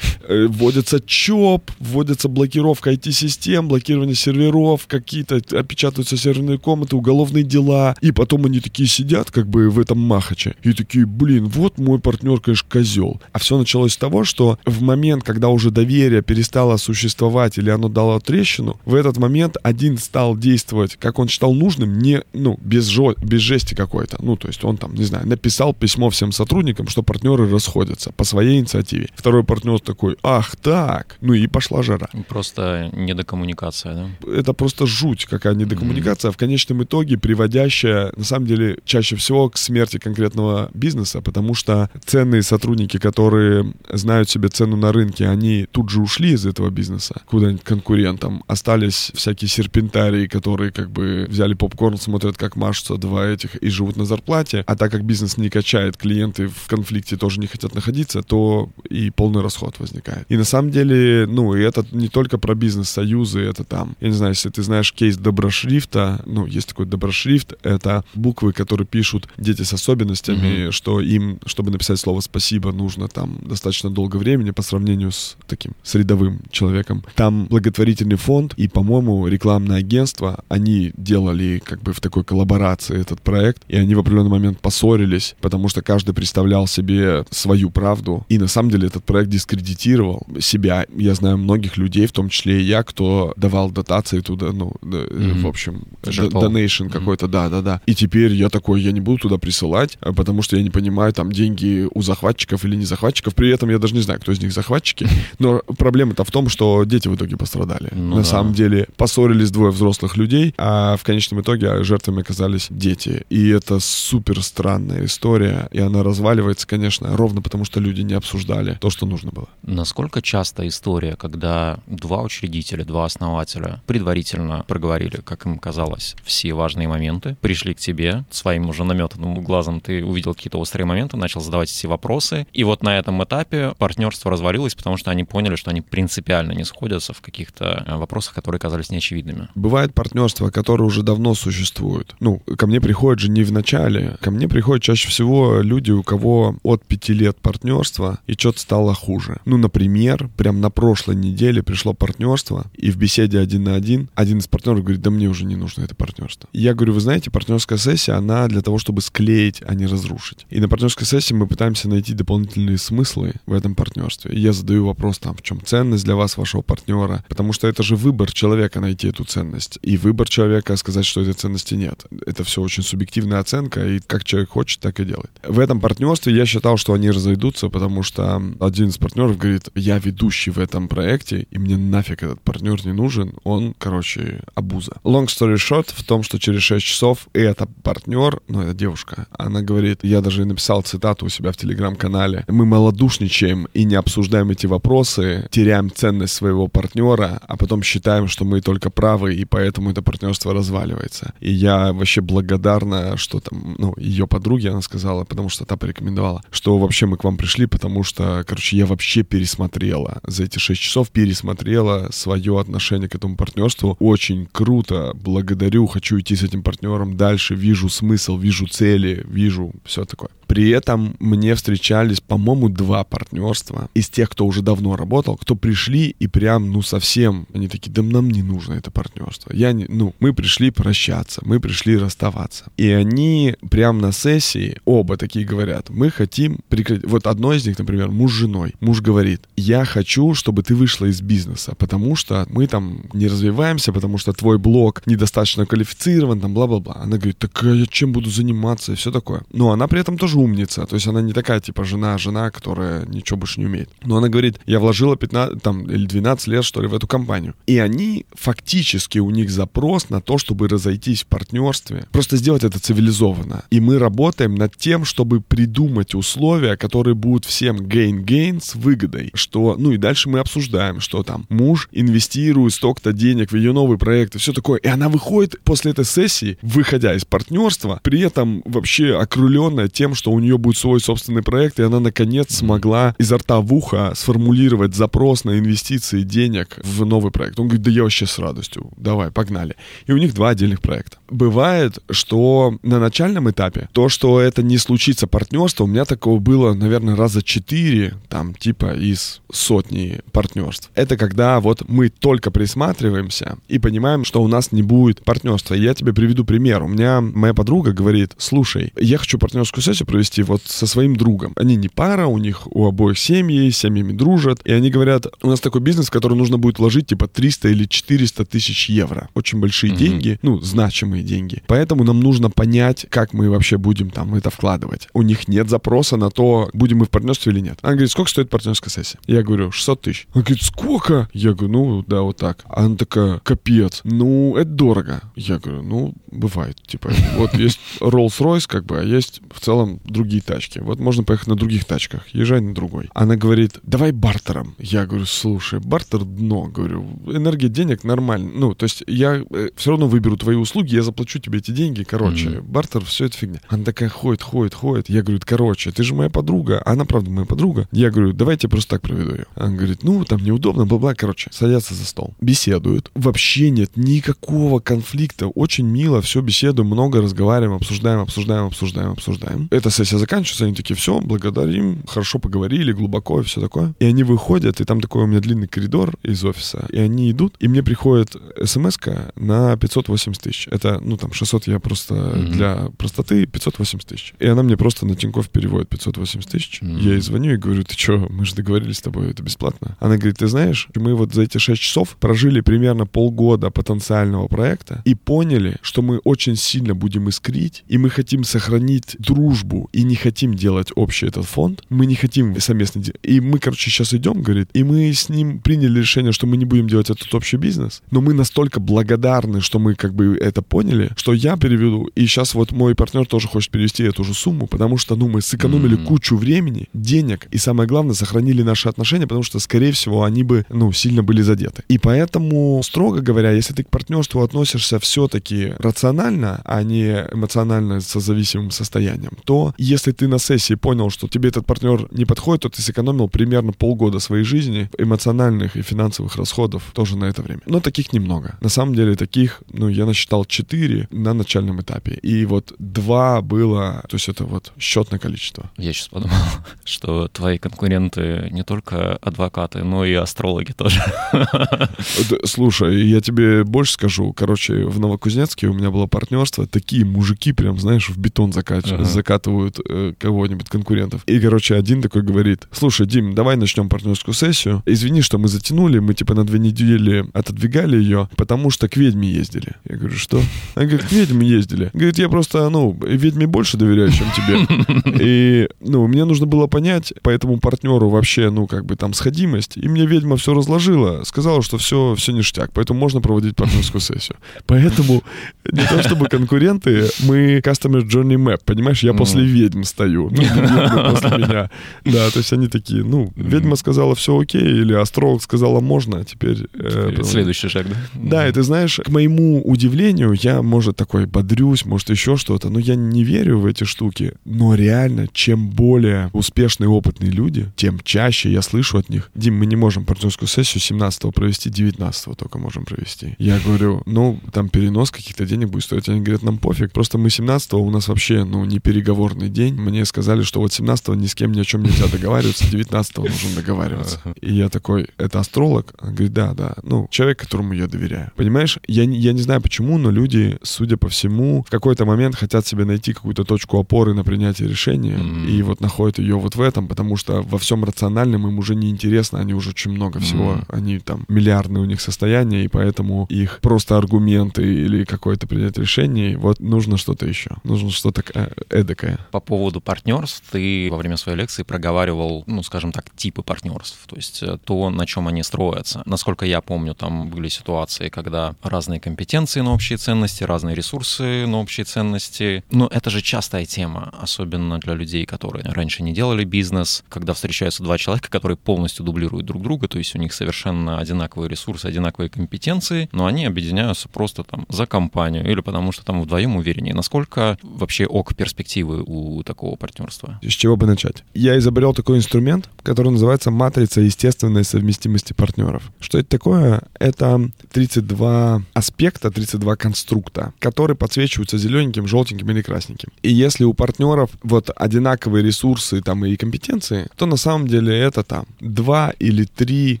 Э, Вводится ЧОП, вводится блокировка IT-систем, блокирование серверов, какие-то опечатываются серверные комнаты, уголовные дела. И потом они такие сидят, как бы в этом махаче, и такие, блин, вот мой партнер, конечно, козел. А все началось с того, что в момент, когда уже доверие перестало существовать или оно дало трещину, в этот момент один стал действовать, как он считал нужным, не, ну, без, жо- без жести какой-то. Ну, то есть он там, не знаю, написал письмо всем сотрудникам, что партнеры расходятся по своей инициативе. Второй партнер такой, ах так, ну и пошла жара Просто недокоммуникация, да? это просто жуть, какая недокоммуникация, в конечном итоге приводящая, на самом деле, чаще всего к смерти конкретного бизнеса, потому что ценные сотрудники, которые знают себе цену на рынке, они тут же ушли из этого бизнеса куда-нибудь конкурентам. Остались всякие серпентарии, которые как бы взяли попкорн, смотрят, как машутся два этих и живут на зарплате. А так как бизнес не качает, клиенты в конфликте тоже не хотят находиться, то и полный расход возникает. И на самом деле, ну, и это не только про бизнес-союзы, это там, я не знаю, если ты знаешь кейс доброшрифта, ну, есть такой доброшрифт, это буквы, которые пишут дети с особенностями, что им, чтобы написать слово «спасибо», нужно там достаточно долго времени по сравнению с таким с рядовым человеком. Там благотворительный фонд и, по-моему, рекламное агентство, они делали как бы в такой коллаборации этот проект, и они в определенный момент поссорились, потому что каждый представлял себе свою правду, и на самом деле этот проект дискредитировал себя. Я знаю многих людей, в том числе и я, кто давал дотации туда, ну, Мгм. в общем, донейшн какой-то, да-да-да. И теперь я такой, я не буду туда присылать, а, потому что я не понимаю, там деньги у захватчиков или не захватчиков. При этом я даже не знаю, кто из них захватчики. Но проблема-то в том, что дети в итоге пострадали. Ну На да. самом деле поссорились двое взрослых людей, а в конечном итоге жертвами оказались дети. И это супер странная история, и она разваливается, конечно, ровно потому, что люди не обсуждали то, что нужно было. Насколько часто история, когда два учредителя, два основателя предварительно проговорили, как им казалось, все важные моменты, пришли к тебе своим уже наметанным глазом, ты увидел какие-то острые моменты, начал задавать все вопросы, и вот на этом этапе партнерство развалилось, потому что они поняли, что они принципиально не сходятся в каких-то э, вопросах, которые казались неочевидными. Бывает партнерство, которое уже давно существует. Ну, ко мне приходят же не в начале. Ко мне приходят чаще всего люди, у кого от пяти лет партнерства, и что-то стало хуже. Ну, например, прям на прошлой неделе пришло партнерство, и в беседе один на один один из партнеров говорит, да мне уже не нужно это партнерство. Я говорю, вы знаете, партнерская сессия, она для того, чтобы склеить, а не разрушить. И на партнерской сессии мы пытаемся пытаемся найти дополнительные смыслы в этом партнерстве. Я задаю вопрос там, в чем ценность для вас, вашего партнера, потому что это же выбор человека найти эту ценность. И выбор человека сказать, что этой ценности нет. Это все очень субъективная оценка, и как человек хочет, так и делает. В этом партнерстве я считал, что они разойдутся, потому что один из партнеров говорит, я ведущий в этом проекте, и мне нафиг этот партнер не нужен. Он, короче, абуза. Long story short в том, что через 6 часов это партнер, ну, это девушка, она говорит, я даже написал цитату у себя в телеграм-канале, мы малодушничаем и не обсуждаем эти вопросы, теряем ценность своего партнера, а потом считаем, что мы только правы, и поэтому это партнерство разваливается. И я вообще благодарна, что там, ну, ее подруге она сказала, потому что та порекомендовала, что вообще мы к вам пришли, потому что, короче, я вообще пересмотрела за эти 6 часов, пересмотрела свое отношение к этому партнерству. Очень круто, благодарю, хочу идти с этим партнером дальше, вижу смысл, вижу цели, вижу все такое. При этом мне встречались, по-моему, два партнерства из тех, кто уже давно работал, кто пришли и прям, ну, совсем, они такие, да нам не нужно это партнерство. Я не, ну, мы пришли прощаться, мы пришли расставаться. И они прям на сессии, оба такие говорят, мы хотим прекратить. Вот одно из них, например, муж с женой. Муж говорит, я хочу, чтобы ты вышла из бизнеса, потому что мы там не развиваемся, потому что твой блог недостаточно квалифицирован, там, бла-бла-бла. Она говорит, так а я чем буду заниматься и все такое. Но она при этом тоже умница. То есть она не такая, типа, жена-жена, которая ничего больше не умеет. Но она говорит, я вложила 15, там, или 12 лет, что ли, в эту компанию. И они, фактически, у них запрос на то, чтобы разойтись в партнерстве. Просто сделать это цивилизованно. И мы работаем над тем, чтобы придумать условия, которые будут всем gain-gain с выгодой. Что, ну и дальше мы обсуждаем, что там муж инвестирует столько-то денег в ее новый проект и все такое. И она выходит после этой сессии, выходя из партнерства, при этом вообще окруленная тем, что у нее будет свой собственный проект, и она наконец смогла изо рта в ухо сформулировать запрос на инвестиции денег в новый проект. Он говорит, да я вообще с радостью, давай, погнали. И у них два отдельных проекта. Бывает, что на начальном этапе то, что это не случится партнерство, у меня такого было, наверное, раза четыре, там, типа из сотни партнерств. Это когда вот мы только присматриваемся и понимаем, что у нас не будет партнерства. Я тебе приведу пример. У меня моя подруга говорит, слушай, я хочу партнерскую сессию провести вот со своим другом. Они не пара, у них у обоих семьи, семьями дружат. И они говорят, у нас такой бизнес, в который нужно будет вложить типа 300 или 400 тысяч евро. Очень большие mm-hmm. деньги, ну, значимые деньги. Поэтому нам нужно понять, как мы вообще будем там это вкладывать. У них нет запроса на то, будем мы в партнерстве или нет. Она говорит, сколько стоит партнерская сессия? Я говорю, 600 тысяч. Она говорит, сколько? Я говорю, ну, да, вот так. Она такая, капец, ну, это дорого. Я говорю, ну, бывает. Типа, вот есть Rolls-Royce, как бы, а есть в целом другие тачки. Вот можно поехать на других тачках, езжай на другой. Она говорит, давай бартером. Я говорю, слушай, бартер дно. Говорю, энергия денег нормально. Ну, то есть я э, все равно выберу твои услуги, я заплачу тебе эти деньги. Короче, mm-hmm. бартер, все это фигня. Она такая ходит, ходит, ходит. Я говорю, короче, ты же моя подруга. Она, правда, моя подруга. Я говорю, давайте я просто так проведу ее. Она говорит, ну, там неудобно, бла-бла. Короче, садятся за стол. Беседуют. Вообще нет никакого конфликта. Очень мило, все беседуем, много разговариваем, обсуждаем, обсуждаем, обсуждаем, обсуждаем. Эта сессия заканчивается, они такие, все, благодарим, хорошо поговорили, глубоко и все такое. И они выходят, и там такой у меня длинный коридор из офиса, и они идут, и мне приходит смс на 580 тысяч. Это, ну, там, 600 я просто mm-hmm. для простоты, 580 тысяч. И она мне просто на Тинькофф переводит 580 тысяч. Mm-hmm. Я ей звоню и говорю, ты что, мы же договорились с тобой, это бесплатно. Она говорит, ты знаешь, мы вот за эти 6 часов прожили примерно полгода потенциального проекта и поняли, что мы очень сильно будем искрить, и мы хотим сохранить дружбу и не хотим делать общий этот фонд. Мы не хотим совместно делать. И мы, короче, сейчас идем, говорит, и мы с ним приняли решение, что мы не будем делать этот общий бизнес. Но мы настолько благодарны, что мы как бы это поняли, что я переведу. И сейчас вот мой партнер тоже хочет перевести эту же сумму, потому что, ну, мы сэкономили mm-hmm. кучу времени, денег, и самое главное, сохранили наши отношения, потому что, скорее всего, они бы, ну, сильно были задеты. И поэтому, строго говоря, если ты к партнерству относишься все-таки рационально, а не эмоционально со зависимым состоянием, то если ты на сессии понял, что тебе этот партнер не подходит, то ты сэкономил примерно полгода своей жизни, эмоциональных и финансовых расходов тоже на это время. Но таких немного. На самом деле таких, ну, я насчитал 4 четыре на начальном этапе. И вот два было, то есть это вот счетное количество. Я сейчас подумал, что твои конкуренты не только адвокаты, но и астрологи тоже. Слушай, я тебе больше скажу. Короче, в Новокузнецке у меня было партнерство. Такие мужики прям, знаешь, в бетон закат... ага. закатывают э, кого-нибудь конкурентов. И, короче, один такой говорит, слушай, Дим, давай начнем партнерскую сессию. Извини, что мы затянули, мы типа на две недели отодвигали ее, потому что к ведьме ездили. Я говорю, что? Он говорит, к ведьме ездили. Говорит, я просто, ну, ведьме больше доверяю, чем тебе. И, ну, мне нужно было понять по этому партнеру вообще, ну, как бы там сходимость. И мне ведьма все разложила, сказала, что все, все ништяк, поэтому можно проводить партнерскую сессию. Поэтому не то чтобы конкуренты, мы Customer Journey Map, понимаешь, я после ведьм стою, ну, после меня. Да, то есть они такие, ну, ведьма сказала все окей, или астролог сказала можно, а теперь... Э, Следующий шаг, да? Да, и ты знаешь, к моему удивлению, я, может, такой бодрюсь, может, еще что-то, но я не верю в эти штуки. Но реально, чем более успешные, опытные люди, тем чаще я слышу от них, Дим, мы не можем партнерскую сессию 17 провести, 19 только можем провести. Я говорю, ну, там перенос каких-то денег будет стоить. Они говорят, нам пофиг, просто мы 17 у нас вообще, ну, не переговорный день. Мне сказали, что вот 17 ни с кем ни о чем нельзя договариваться, 19 нужно договариваться. И я такой, это астролог? Он говорит, да, да. Ну, человек, которому я доверяю. Понимаешь, я, я не знаю почему, но люди, судя по всему, в какой-то момент хотят себе найти какую-то точку опоры на принятие решения, mm-hmm. и вот находят ее вот в этом, потому что во всем рациональном им уже не интересно, они уже очень много всего, mm-hmm. они там миллиардные у них состояния, и поэтому их просто аргументы или какое-то принять решение, вот нужно что-то еще, нужно что-то э, эдакое. По поводу партнерств, ты во время своей лекции проговаривал, ну, скажем так, типы партнерств, то есть э, то, на чем они строятся. Насколько я помню, там были ситуации, когда разные компетенции на общие ценности, разные ресурсы на общие ценности. Но это же частая тема, особенно для людей, которые раньше не делали бизнес, когда встречаются два человека, которые полностью дублируют друг друга, то есть у них совершенно одинаковые ресурсы, одинаковые компетенции, но они объединяются просто там за компанию или потому что там вдвоем увереннее. Насколько вообще ок перспективы у такого партнерства? С чего бы начать? Я изобрел такой инструмент, который называется матрица естественной совместимости партнеров. Что это такое? Это 32 аспекта, 32 конструкта, которые подсвечиваются зелененьким, желтеньким или красненьким. И если у партнеров вот одинаковые ресурсы там и компетенции, то на самом деле это там 2 или 3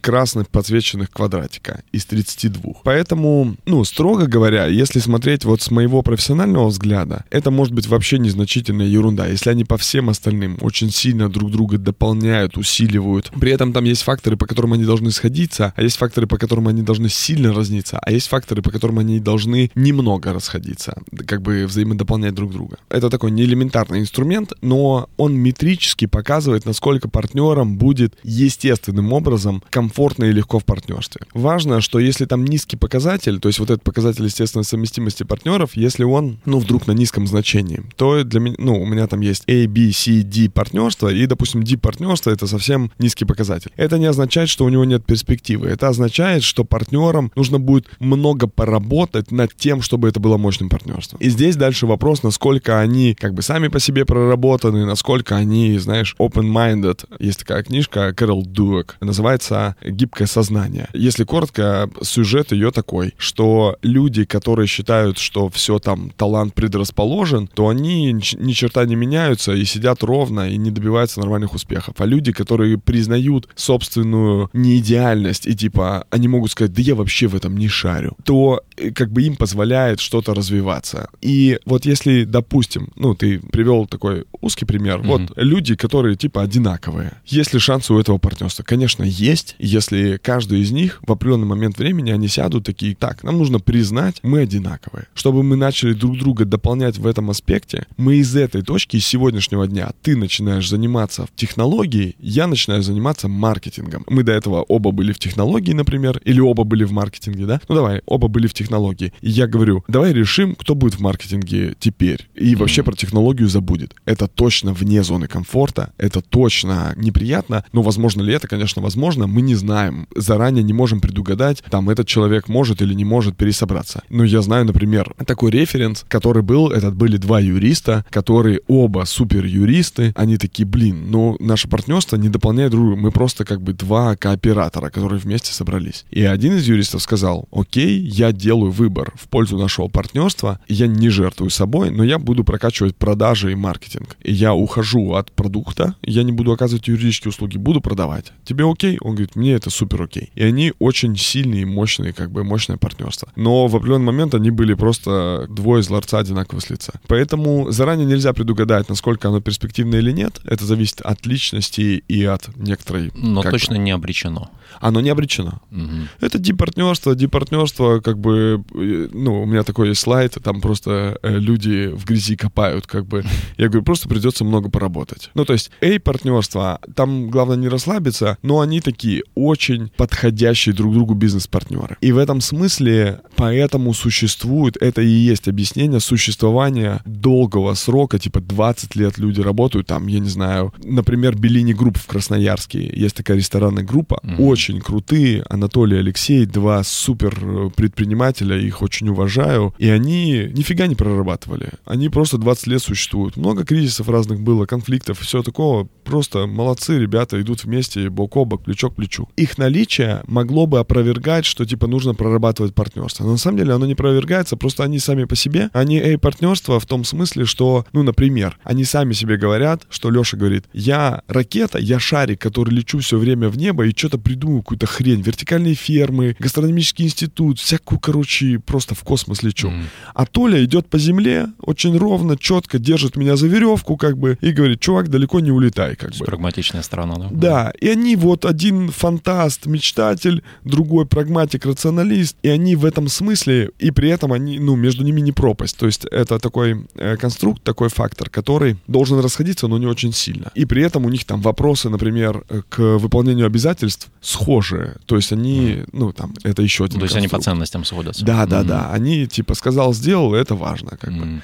красных подсвеченных квадратика из 32. Поэтому, ну, строго говоря, если смотреть вот с моего профессионального взгляда, это может быть вообще незначительная ерунда. Если они по всем остальным очень сильно друг друга дополняют, усиливают. При этом там есть факторы, по которым они должны сходиться, а есть факторы, по которым они должны сильно разниться, а есть факторы, по которым они должны немного расходиться, как бы взаимодополнять друг друга. Это такой неэлементарный инструмент, но он метрически показывает, насколько партнерам будет естественным образом комфортно и легко в партнерстве. Важно, что если там низкий показатель, то есть вот этот показатель естественной совместимости партнеров, если он, ну, вдруг на низком значении, то для меня, ну, у меня там есть A, B, C, партнерство, и, допустим, D партнерство — это совсем низкий показатель. Это не означает, что у него нет перспективы. Это означает, что партнерам нужно будет много поработать над тем, чтобы это было мощным партнерством. И здесь дальше вопрос, насколько они как бы сами по себе проработаны, насколько они, знаешь, open-minded. Есть такая книжка Кэрол Дуэк, называется «Гибкое сознание». Если коротко, сюжет ее такой, что люди, которые считают, что все там, талант предрасположен, то они ни черта не меняются и сидят ровно и не добиваются нормальных успехов. А люди, которые признают собственную неидеальность и типа они могут сказать, да я вообще в этом не шарю, то э, как бы им позволяет что-то развиваться. И вот если, допустим, ну ты привел такой узкий пример, mm-hmm. вот люди, которые типа одинаковые, есть ли шансы у этого партнерства? Конечно, есть, если каждый из них в определенный момент времени они сядут такие, так, нам нужно признать, мы одинаковые. Чтобы мы начали друг друга дополнять в этом аспекте, мы из этой точки, из сегодняшнего дня, ты начинаешь заниматься в технологии, я начинаю заниматься маркетингом. Мы до этого оба были в технологии, например, или оба были в маркетинге, да? Ну давай, оба были в технологии. И я говорю, давай решим, кто будет в маркетинге теперь. И вообще про технологию забудет. Это точно вне зоны комфорта, это точно неприятно, но возможно ли это, конечно, возможно, мы не знаем. Заранее не можем предугадать, там этот человек может или не может пересобраться. Но я знаю, например, такой референс, который был, этот были два юриста, которые оба супер юристы, они такие, блин, ну наше партнерство не дополняет друг друга, мы просто как бы два кооператора, которые вместе собрались. И один из юристов сказал, окей, я делаю выбор в пользу нашего партнерства, я не жертвую собой, но я буду прокачивать продажи и маркетинг. И я ухожу от продукта, я не буду оказывать юридические услуги, буду продавать. Тебе окей? Он говорит, мне это супер окей. И они очень сильные, мощные, как бы мощное партнерство. Но в определенный момент они были просто двое из ларца одинаково с лица. Поэтому заранее нельзя предугадать, насколько оно перспективно или нет. Это зависит от личности и от некоторой... Но точно бы, не обречено. Оно не обречено. Мгм. Это D-партнерство. D-партнерство, как бы, э, ну, у меня такой есть слайд, там просто э, люди в грязи копают, как бы. Я говорю, просто придется много поработать. Ну, то есть, A-партнерство, там главное не расслабиться, но они такие очень подходящие друг другу бизнес-партнеры. И в этом смысле поэтому существует, это и есть объяснение существования долгого срока, типа 20 лет люди работают, там, я не знаю, например, Bellini Group в Красноярске, есть такая ресторанная группа, Мгм. очень крутые, Анатолий Алексей, два супер э, предпринимателя, их очень уважаю, и они нифига не прорабатывали, они просто 20 лет существуют, много кризисов разных было, конфликтов, все такого, просто молодцы ребята, идут вместе, бок о бок, плечо к плечу. Их наличие могло бы опровергать, что типа нужно прорабатывать партнерство, но на самом деле оно не опровергается, просто они сами по себе, они эй партнерство в том смысле, что, ну, например, они сами себе говорят, что Леша говорит, я ракета, я шарик, который лечу все время в небо и что-то придумаю, какую-то хрень, вертикальные фермы, гастрономический институт, всякую, короче, просто в космос лечу. Мгм. А Толя идет по земле, очень ровно, четко держит меня за веревку, как бы, и говорит, чувак, далеко не улетай, как бы. прагматичная сторона, да? Да, и они вот один фантаст, мечтатель, другой прагматик, рационалист, и они в этом смысле, и при этом они, ну, между ними не пропасть. То есть это такой э, конструкт, такой фактор, который должен расходиться, но не очень сильно. И при этом у них там вопросы, например, к выполнению обязательств схожие. То есть они, ну, там, это еще один То есть они по ценностям сходятся. Да, да, Мгм. да. Они типа сказал, сделал, это важно, как бы.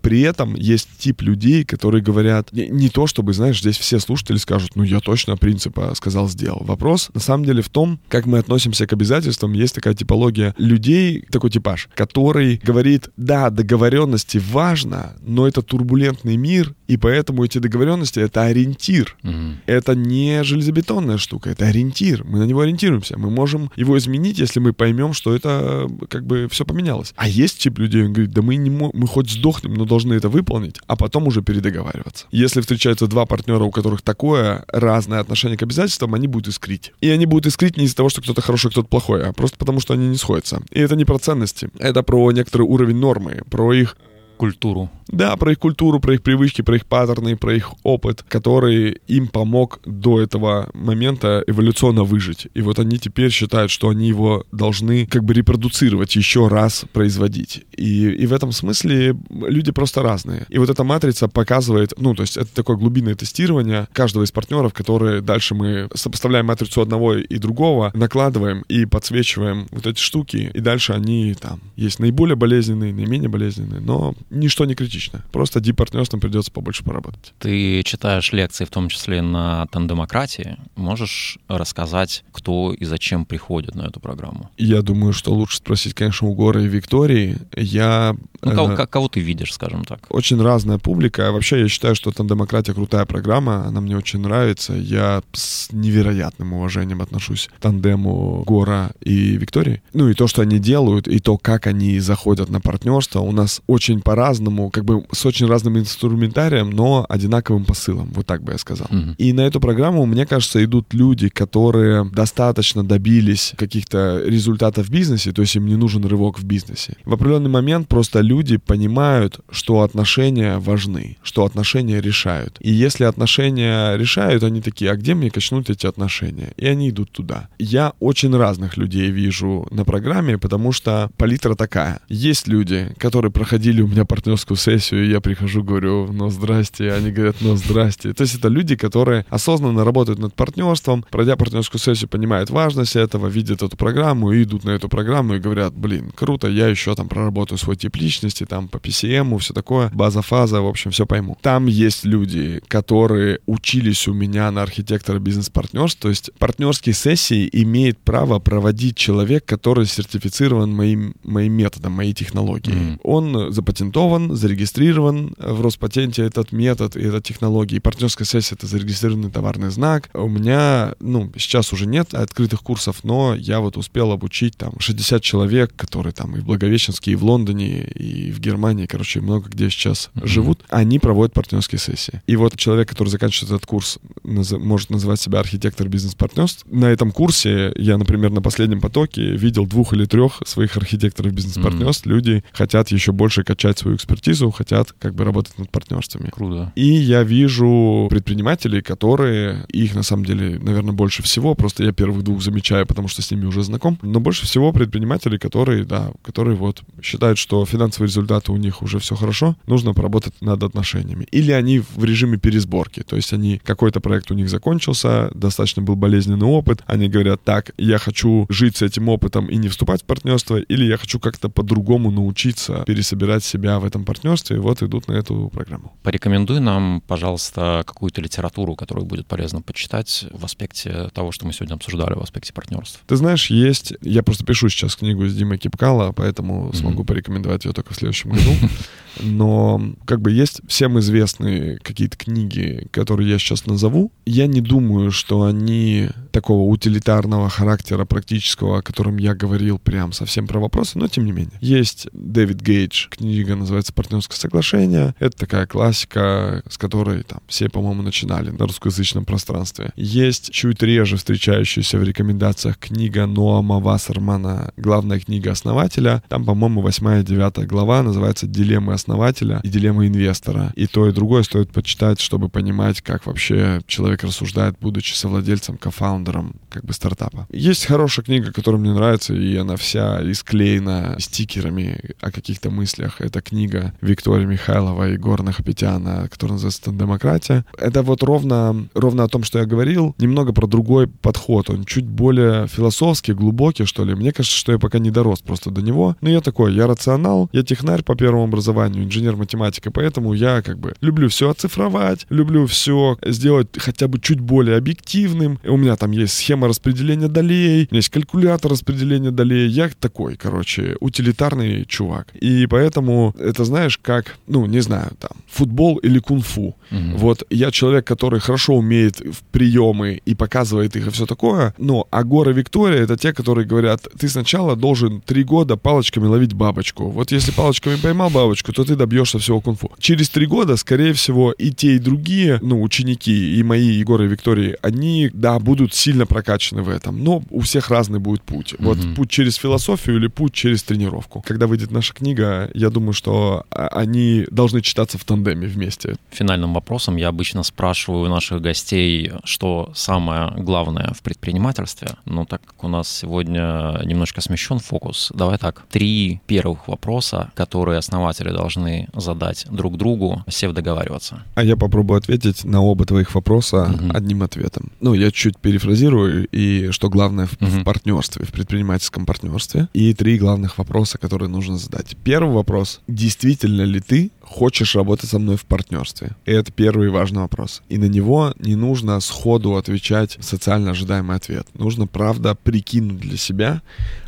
При этом есть тип людей, которые говорят, не, не то чтобы, знаешь, здесь все слушатели скажут, ну я точно принципа сказал, сделал. Вопрос на самом деле в том, как мы относимся к обязательствам. Есть такая типология людей, такой типаж, который говорит, да, договоренности важно, но это турбулентный мир, и поэтому эти договоренности это ориентир. Мгм. Это не железобетонная штука, это ориентир. Мы на него ориентируемся. Мы можем его изменить, если мы поймем, что это как бы все поменялось. А есть тип людей, он говорит, да мы не мы хоть сдохнем, но должны это выполнить, а потом уже передоговариваться. Если встречаются два партнера, у которых такое разное отношение к обязательствам, они будут искрить. И они будут искрить не из-за того, что кто-то хороший, кто-то плохой, а просто потому, что они не сходятся. И это не про ценности, это про некоторый уровень нормы, про их Культуру. да, про их культуру, про их привычки, про их паттерны, про их опыт, который им помог до этого момента эволюционно выжить. И вот они теперь считают, что они его должны как бы репродуцировать, еще раз производить. И, и в этом смысле люди просто разные. И вот эта матрица показывает, ну, то есть это такое глубинное тестирование каждого из партнеров, которые дальше мы сопоставляем матрицу одного и другого, накладываем и подсвечиваем вот эти штуки, и дальше они там есть наиболее болезненные, наименее болезненные, но ничто не критично. Просто дип-партнерством придется побольше поработать. Ты читаешь лекции, в том числе на тандемократии. Можешь рассказать, кто и зачем приходит на эту программу? Я думаю, что лучше спросить, конечно, у Гора и Виктории. Я... Ну, кого, э, кого ты видишь, скажем так? очень разная публика. А Вообще, я считаю, что «Тандемократия» крутая программа, она мне очень нравится. Я с невероятным уважением отношусь к тандему Гора и Виктории. Ну и то, что они делают, и то, как они заходят на партнерство, у нас очень по-разному, как бы с очень разным инструментарием, но одинаковым посылом, вот так бы я сказал. Мгм. И на эту программу, мне кажется, идут люди, которые достаточно добились каких-то результатов в бизнесе, то есть им не нужен рывок в бизнесе. В определенный момент просто люди понимают, что отношения важны, что отношения решают. И если отношения решают, они такие, а где мне качнуть эти отношения? И они идут туда. Я очень разных людей вижу на программе, потому что палитра такая. Есть люди, которые проходили у меня партнерскую сессию, и я прихожу, говорю, ну здрасте, они говорят, ну здрасте. То есть это люди, которые осознанно работают над партнерством, пройдя партнерскую сессию, понимают важность этого, видят эту программу и идут на эту программу и говорят, блин, круто, я еще там проработаю свой тип личности, там по PCM, все такое, база, фаза, в общем, все пойму. Там есть люди, которые учились у меня на архитектора бизнес-партнерств, то есть партнерские сессии имеет право проводить человек, который сертифицирован моим, моим методом, моей технологией. Мгм. Он запатентован, зарегистрирован в Роспатенте этот метод и эта технология. И партнерская сессия — это зарегистрированный товарный знак. У меня, ну, сейчас уже нет открытых курсов, но я вот успел обучить там 60 человек, которые там и в Благовещенске, и в Лондоне, и в Германии, короче, много где сейчас mm-hmm. живут. Они проводят партнерские сессии. И вот человек, который заканчивает этот курс, наз- может называть себя архитектор бизнес-партнерств. На этом курсе я, например, на последнем потоке видел двух или трех своих архитекторов бизнес-партнерств. Mm-hmm. Люди хотят еще больше качать свою экспертизу, хотят как бы работать над партнерствами. Круто. И я вижу предпринимателей, которые, их на самом деле, наверное, больше всего, просто я первых двух замечаю, потому что с ними уже знаком, но больше всего предпринимателей, которые, да, которые вот считают, что финансовые результаты у них уже все хорошо, нужно поработать над отношениями. Или они в режиме пересборки, то есть они, какой-то проект у них закончился, достаточно был болезненный опыт, они говорят, так, я хочу жить с этим опытом и не вступать в партнерство, или я хочу как-то по-другому научиться пересобирать себя в этом партнерстве, и вот идут на эту программу. Порекомендуй нам, пожалуйста, какую-то литературу, которую будет полезно почитать в аспекте того, что мы сегодня обсуждали, в аспекте партнерств. Ты знаешь, есть... Я просто пишу сейчас книгу с Димой Кипкала, поэтому mm-hmm. смогу порекомендовать ее только в следующем году. Но как бы есть всем известные какие-то книги, которые я сейчас назову. Я не думаю, что они такого утилитарного характера практического, о котором я говорил прям совсем про вопросы, но тем не менее. Есть Дэвид Гейдж, книга называется «Партнерское соглашение». Это такая классика, с которой там все, по-моему, начинали на русскоязычном пространстве. Есть чуть реже встречающаяся в рекомендациях книга Ноама Вассермана «Главная книга основателя». Там, по-моему, восьмая девятая глава называется «Дилеммы основателя и дилеммы инвестора». И то, и другое стоит почитать, чтобы понимать, как вообще человек рассуждает, будучи совладельцем, кофаундером как бы стартапа. Есть хорошая книга, которая мне нравится, и она вся исклеена стикерами о каких-то мыслях. Это книга Виктории Михайлова и Горна Хапетяна, которая называется «Демократия». Это вот ровно, ровно о том, что я говорил, немного про другой подход. Он чуть более философский, глубокий, что ли. Мне кажется, что я пока не дорос просто до него. Но я такой, я рационал, я технарь по первому образованию, инженер-математика, поэтому я как бы люблю все оцифровать, люблю все сделать хотя бы чуть более объективным. У меня там есть схема распределения долей, есть калькулятор распределения долей. Я такой, короче, утилитарный чувак. И поэтому это, знаешь, как, ну, не знаю, там, футбол или кунг-фу. Угу. Вот я человек, который хорошо умеет в приемы и показывает их и все такое, но а Гора Виктория это те, которые говорят, ты сначала должен три года палочками ловить бабочку. Вот если палочками поймал бабочку, то ты добьешься всего кунг-фу. Через три года, скорее всего, и те, и другие, ну, ученики, и мои и Виктории, они, да, будут сильно прокачаны в этом, но у всех разный будет путь. Вот путь через философию или путь через тренировку. Когда выйдет наша книга, я думаю, что а, они должны читаться в тандеме вместе. Финальным вопросом я обычно спрашиваю наших гостей, что самое главное в предпринимательстве. Но так как у нас сегодня немножко смещен фокус, давай так, три первых вопроса, которые основатели должны задать друг другу, сев договариваться. А я попробую ответить на оба твоих вопроса угу. одним ответом. Ну, я чуть перефразирую, и что главное в, угу. в партнерстве, в предпринимательском партнерстве. И три главных вопроса, которые нужно задать. Первый вопрос. Действительно ли ты хочешь работать со мной в партнерстве? Это первый важный вопрос. И на него не нужно сходу отвечать социально ожидаемый ответ. Нужно, правда, прикинуть для себя,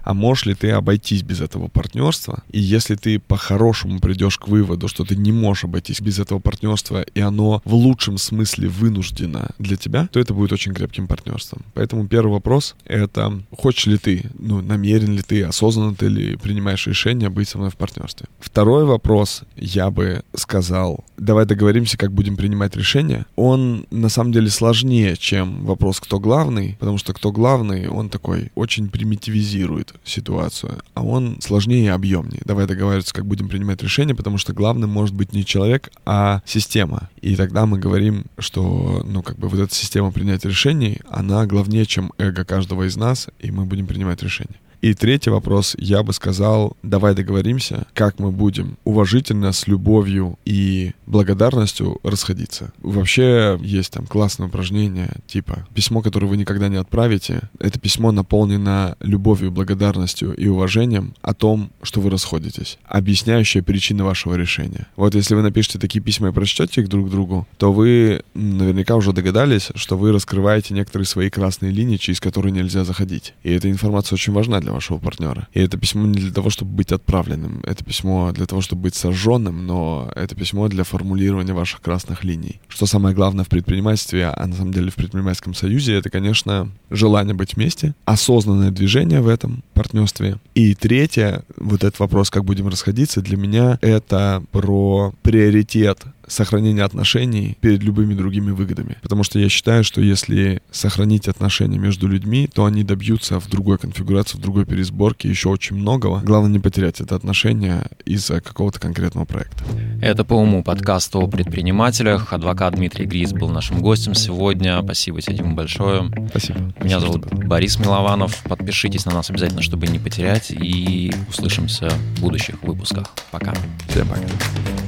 а можешь ли ты обойтись без этого партнерства? И если ты по-хорошему придешь к выводу, что ты не можешь обойтись без этого партнерства, и оно в лучшем смысле вынуждено для тебя, то это будет очень крепким партнерством. Поэтому первый вопрос — это хочешь ли ты, ну, намерен ли ты, осознанно ты ли принимаешь решение быть со мной в партнерстве. Второй вопрос, я бы сказал, давай договоримся, как будем принимать решение. Он на самом деле сложнее, чем вопрос, кто главный, потому что кто главный, он такой очень примитивизирует ситуацию, а он сложнее и объемнее. Давай договариваться, как будем принимать решение, потому что главным может быть не человек, а система. И тогда мы говорим, что, ну, как бы вот эта система принятия решений, она главнее, чем эго каждого из нас, и мы будем принимать решения. И третий вопрос, я бы сказал, давай договоримся, как мы будем уважительно, с любовью и благодарностью расходиться. Вообще есть там классное упражнение, типа письмо, которое вы никогда не отправите. Это письмо наполнено любовью, благодарностью и уважением о том, что вы расходитесь, объясняющее причины вашего решения. Вот если вы напишете такие письма и прочтете их друг другу, то вы наверняка уже догадались, что вы раскрываете некоторые свои красные линии, через которые нельзя заходить. И эта информация очень важна для вашего партнера. И это письмо не для того, чтобы быть отправленным, это письмо для того, чтобы быть сожженным, но это письмо для формулирования ваших красных линий. Что самое главное в предпринимательстве, а на самом деле в предпринимательском союзе, это, конечно, желание быть вместе, осознанное движение в этом партнерстве. И третье, вот этот вопрос, как будем расходиться, для меня это про приоритет сохранения отношений перед любыми другими выгодами. Потому что я считаю, что если сохранить отношения между людьми, то они добьются в другой конфигурации, в другой пересборке еще очень многого. Главное не потерять это отношение из-за какого-то конкретного проекта. Это по уму подкаст о предпринимателях. Адвокат Дмитрий Грис был нашим гостем сегодня. Спасибо тебе, Дима, большое. Спасибо. Меня Спасибо, зовут. Борис Милованов. Подпишитесь на нас обязательно, чтобы не потерять. И услышимся в будущих выпусках. Пока. Всем пока.